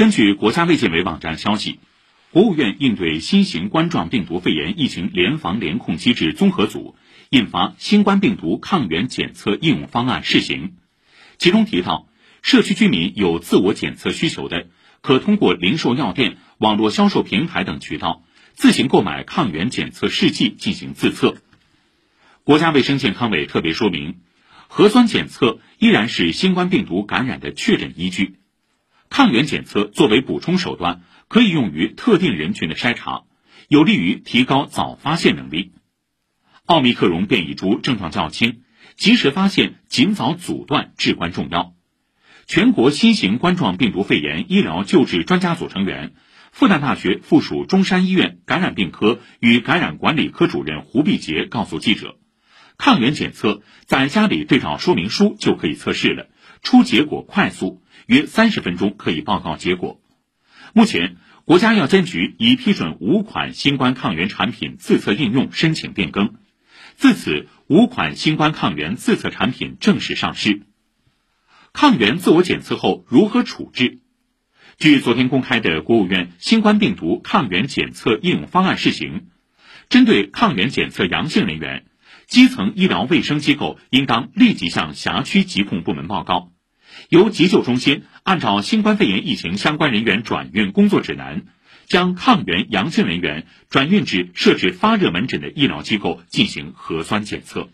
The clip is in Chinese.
根据国家卫健委网站消息，国务院应对新型冠状病毒肺炎疫情联防联控机制综合组印发《新冠病毒抗原检测应用方案（试行）》，其中提到，社区居民有自我检测需求的，可通过零售药店、网络销售平台等渠道自行购买抗原检测试剂进行自测。国家卫生健康委特别说明，核酸检测依然是新冠病毒感染的确诊依据。抗原检测作为补充手段，可以用于特定人群的筛查，有利于提高早发现能力。奥密克戎变异株症状较轻，及时发现、尽早阻断至关重要。全国新型冠状病毒肺炎医疗救治专家组成员、复旦大学附属中山医院感染病科与感染管理科主任胡碧杰告诉记者，抗原检测在家里对照说明书就可以测试了，出结果快速。约三十分钟可以报告结果。目前，国家药监局已批准五款新冠抗原产品自测应用申请变更，自此五款新冠抗原自测产品正式上市。抗原自我检测后如何处置？据昨天公开的国务院新冠病毒抗原检测应用方案试行，针对抗原检测阳性人员，基层医疗卫生机构应当立即向辖区疾控部门报告。由急救中心按照新冠肺炎疫情相关人员转运工作指南，将抗原阳性人员转运至设置发热门诊的医疗机构进行核酸检测。